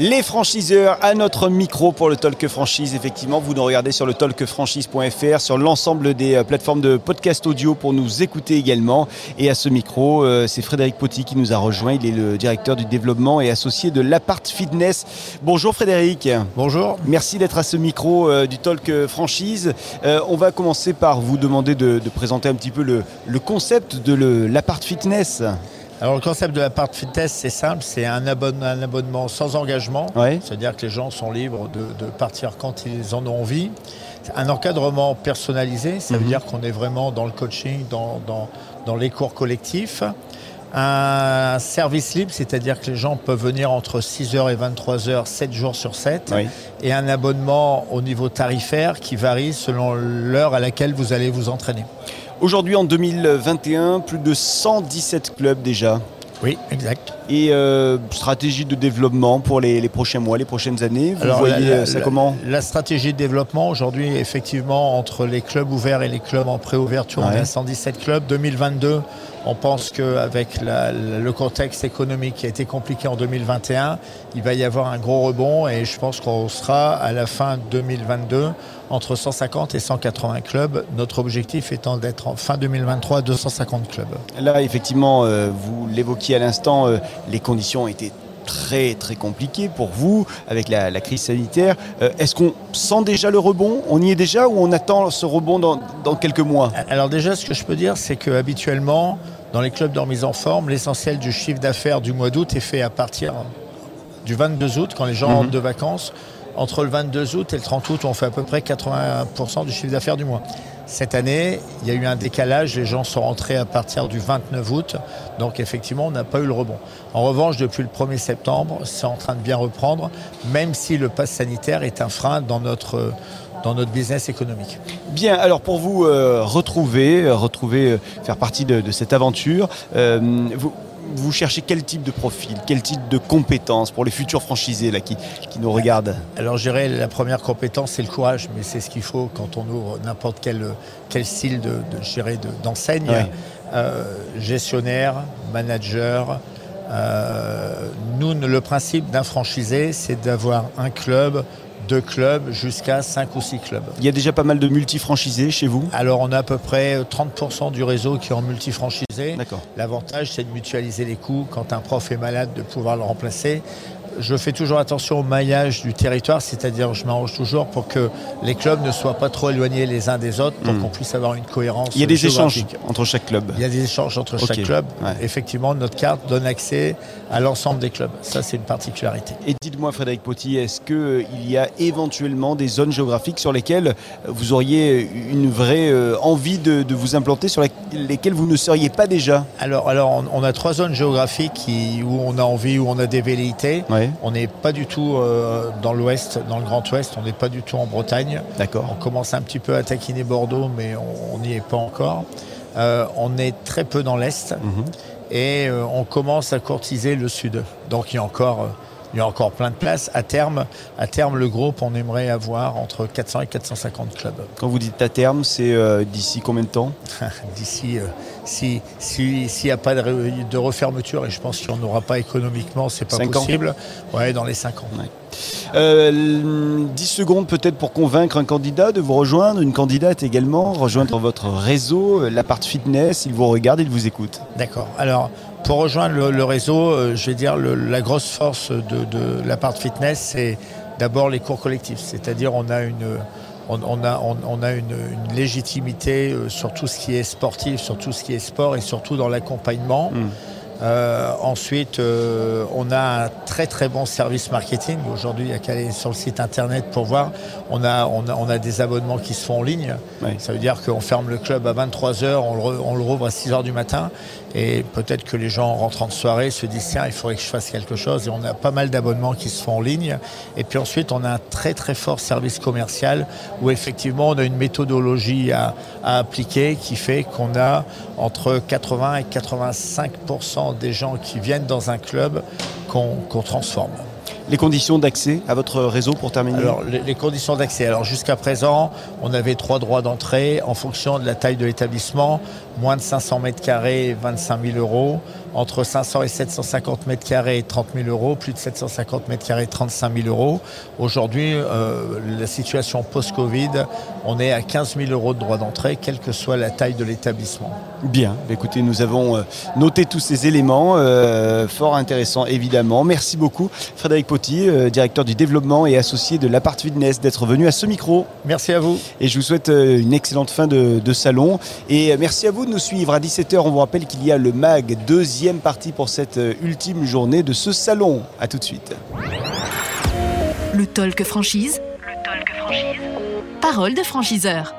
Les franchiseurs à notre micro pour le Talk Franchise. Effectivement, vous nous regardez sur le talkfranchise.fr, sur l'ensemble des euh, plateformes de podcast audio pour nous écouter également. Et à ce micro, euh, c'est Frédéric Potti qui nous a rejoint. Il est le directeur du développement et associé de l'Apart Fitness. Bonjour Frédéric. Bonjour. Merci d'être à ce micro euh, du Talk Franchise. on va commencer par vous demander de, présenter un petit peu le, concept de l'Apart Fitness. Alors le concept de la part fitness, c'est simple, c'est un abonnement, sans engagement. C'est-à-dire que les gens sont libres de, partir quand ils en ont envie. Un encadrement personnalisé, ça veut mhm. dire qu'on est vraiment dans le coaching, dans, dans, les cours collectifs. Un service libre, c'est-à-dire que les gens peuvent venir entre 6h et 23h, 7 jours sur 7. Et un abonnement au niveau tarifaire qui varie selon l'heure à laquelle vous allez vous entraîner. Aujourd'hui, en 2021, plus de 117 clubs déjà. Oui, exact. Et euh, stratégie de développement pour les, prochains mois, les prochaines années, vous voyez euh, ça comment? La stratégie de développement aujourd'hui, effectivement, entre les clubs ouverts et les clubs en préouverture, on est à 117 clubs. 2022, on pense qu'avec le contexte économique qui a été compliqué en 2021, il va y avoir un gros rebond et je pense qu'on sera à la fin 2022 entre 150 et 180 clubs. Notre objectif étant d'être en fin 2023 à 250 clubs. Là, effectivement, euh, vous l'évoquiez à l'instant, euh, les conditions étaient très très compliquées pour vous avec la, crise sanitaire. Euh, est-ce qu'on sent déjà le rebond? On y est déjà ou on attend ce rebond dans, dans quelques mois? Alors déjà, ce que je peux dire, c'est que habituellement, dans les clubs de remise en forme, l'essentiel du chiffre d'affaires du mois d'août est fait à partir du 22 août, quand les gens mhm. rentrent de vacances entre le 22 août et le 30 août, on fait à peu près 80% du chiffre d'affaires du mois. Cette année, il y a eu un décalage, les gens sont rentrés à partir du 29 août, donc effectivement, on n'a pas eu le rebond. En revanche, depuis le 1er septembre, c'est en train de bien reprendre, même si le pass sanitaire est un frein dans notre dans notre business économique. Bien, alors pour vous euh, retrouver, retrouver, euh, faire partie de, cette aventure, euh, vous, vous cherchez quel type de profil, quel type de compétences pour les futurs franchisés là, qui, qui nous regardent Alors, je dirais la première compétence, c'est le courage, mais c'est ce qu'il faut quand on ouvre n'importe quel, quel style de, de d'enseigne. Euh, gestionnaire, manager. Euh, nous, le principe d'un franchisé, c'est d'avoir un club deux clubs jusqu'à cinq ou six clubs. Il y a déjà pas mal de multifranchisés chez vous? Alors on a à peu près 30% du réseau qui est en multifranchisé. L'avantage c'est de mutualiser les coûts quand un prof est malade, de pouvoir le remplacer je fais toujours attention au maillage du territoire, c'est-à-dire je m'arrange toujours pour que les clubs ne soient pas trop éloignés les uns des autres, pour hmm. qu'on puisse avoir une cohérence. Il y a des échanges entre chaque club. Il y a des échanges entre chaque club. Effectivement, notre carte donne accès à l'ensemble des clubs. Ça, c'est une particularité. Et dites-moi, Frédéric Potti, est-ce qu'il euh, y a éventuellement des zones géographiques sur lesquelles vous auriez une vraie euh, envie de, vous implanter, sur lesquelles vous ne seriez pas déjà? Alors, alors on, a trois zones géographiques où on a envie, où on a des velléités. On n'est pas du tout euh, dans l'ouest, dans le Grand Ouest, on n'est pas du tout en Bretagne. D'accord. On commence un petit peu à taquiner Bordeaux, mais on n'y est pas encore. Euh, on est très peu dans l'Est mhm. et euh, on commence à courtiser le Sud. Donc il y a encore il y a encore plein de places. À terme, à terme, le groupe, on aimerait avoir entre 400 et 450 clubs. Quand vous dites à terme, c'est euh, d'ici combien de temps? D'ici, euh, s'il n'y a pas de, refermeture, et je pense qu'il n'y en aura pas économiquement, c'est pas possible. Ans. Ouais, dans les 5 ans. 10 euh, secondes peut-être pour convaincre un candidat de vous rejoindre, une candidate également, rejoindre votre réseau, l'appart fitness, il vous regarde, il vous écoute. D'accord. Alors, pour rejoindre le, réseau, euh, je vais dire la grosse force de, de l'appart fitness, c'est d'abord les cours collectifs. C'est-à-dire on a une on, a, on, a une, légitimité euh, sur tout ce qui est sportif, sur tout ce qui est sport et surtout dans l'accompagnement. Hmm. Euh, ensuite, euh, on a un très très bon service marketing. Aujourd'hui, il y a qu'à aller sur le site internet pour voir. On a, on a, on a des abonnements qui se font en ligne. Ça veut dire qu'on ferme le club à 23h, on on le rouvre à 6h du matin. Et peut-être que les gens en rentrant de soirée se disent tiens, il faudrait que je fasse quelque chose. Et on a pas mal d'abonnements qui se font en ligne. Et puis ensuite, on a un très très fort service commercial où effectivement, on a une méthodologie à, à appliquer qui fait qu'on a entre 80 et 85 des gens qui viennent dans un club qu'on transforme. Les conditions d'accès à votre réseau pour terminer? Alors, les, les conditions d'accès. Alors, jusqu'à présent, on avait trois droits d'entrée en fonction de la taille de l'établissement. Moins de 500 mètres carrés, 25 000 euros. Entre 500 et 750 mètres carrés, 30 000 euros. Plus de 750 mètres carrés, 35 000 euros. Aujourd'hui, euh, la situation post-Covid, on est à 15 000 euros de droit d'entrée, quelle que soit la taille de l'établissement. Bien, écoutez, nous avons euh, noté tous ces éléments, euh, fort intéressants évidemment. Merci beaucoup Frédéric Potti, euh, directeur du développement et associé de l'Apart Fitness, d'être venu à ce micro. Merci à vous. Et je vous souhaite une excellente fin de, de salon. Et merci à vous nous suivre. À 17h, on vous rappelle qu'il y a le MAG, deuxième partie pour cette euh, ultime journée de ce salon. A tout de suite. Le talk franchise. Le talk franchise. Parole de franchiseur.